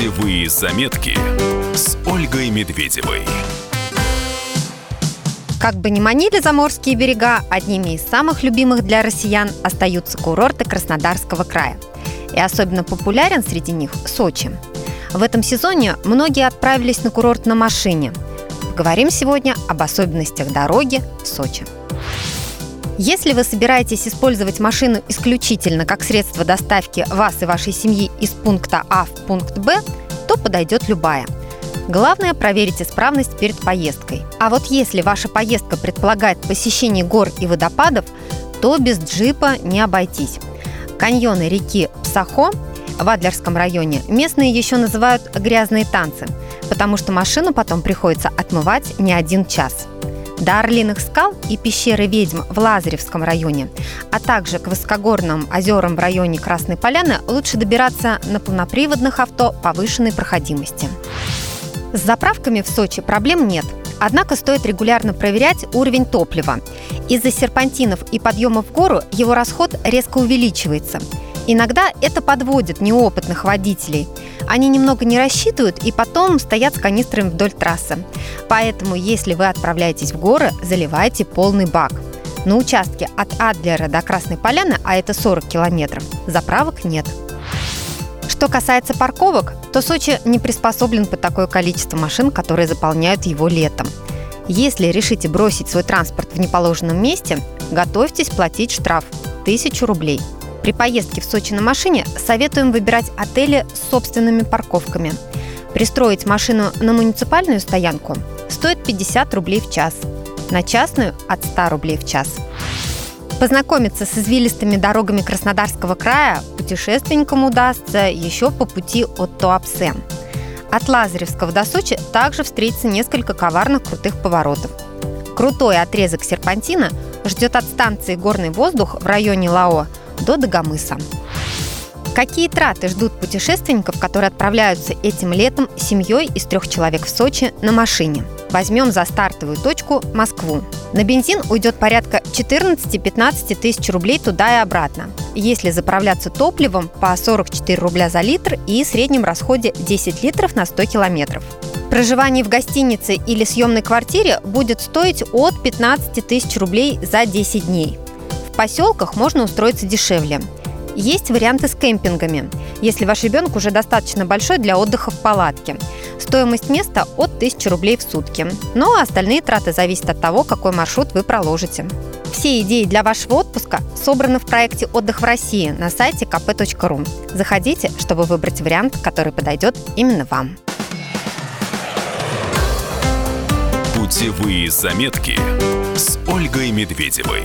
Путевые заметки с Ольгой Медведевой. Как бы ни манили заморские берега, одними из самых любимых для россиян остаются курорты Краснодарского края. И особенно популярен среди них Сочи. В этом сезоне многие отправились на курорт на машине. Поговорим сегодня об особенностях дороги в Сочи. Если вы собираетесь использовать машину исключительно как средство доставки вас и вашей семьи из пункта А в пункт Б, то подойдет любая. Главное проверить исправность перед поездкой. А вот если ваша поездка предполагает посещение гор и водопадов, то без джипа не обойтись. Каньоны реки Псахо в Адлерском районе местные еще называют «грязные танцы», потому что машину потом приходится отмывать не один час до Орлиных скал и пещеры ведьм в Лазаревском районе, а также к высокогорным озерам в районе Красной Поляны лучше добираться на полноприводных авто повышенной проходимости. С заправками в Сочи проблем нет, Однако стоит регулярно проверять уровень топлива. Из-за серпантинов и подъемов в гору его расход резко увеличивается. Иногда это подводит неопытных водителей – они немного не рассчитывают и потом стоят с канистрами вдоль трассы. Поэтому, если вы отправляетесь в горы, заливайте полный бак. На участке от Адлера до Красной Поляны, а это 40 километров, заправок нет. Что касается парковок, то Сочи не приспособлен под такое количество машин, которые заполняют его летом. Если решите бросить свой транспорт в неположенном месте, готовьтесь платить штраф – 1000 рублей – при поездке в Сочи на машине советуем выбирать отели с собственными парковками. Пристроить машину на муниципальную стоянку стоит 50 рублей в час, на частную – от 100 рублей в час. Познакомиться с извилистыми дорогами Краснодарского края путешественникам удастся еще по пути от Туапсе. От Лазаревского до Сочи также встретится несколько коварных крутых поворотов. Крутой отрезок серпантина ждет от станции «Горный воздух» в районе Лао – до Дагомыса. Какие траты ждут путешественников, которые отправляются этим летом семьей из трех человек в Сочи на машине? Возьмем за стартовую точку Москву. На бензин уйдет порядка 14-15 тысяч рублей туда и обратно. Если заправляться топливом по 44 рубля за литр и среднем расходе 10 литров на 100 километров. Проживание в гостинице или съемной квартире будет стоить от 15 тысяч рублей за 10 дней поселках можно устроиться дешевле. Есть варианты с кемпингами, если ваш ребенок уже достаточно большой для отдыха в палатке. Стоимость места от 1000 рублей в сутки. Ну а остальные траты зависят от того, какой маршрут вы проложите. Все идеи для вашего отпуска собраны в проекте «Отдых в России» на сайте kp.ru. Заходите, чтобы выбрать вариант, который подойдет именно вам. Путевые заметки с Ольгой Медведевой.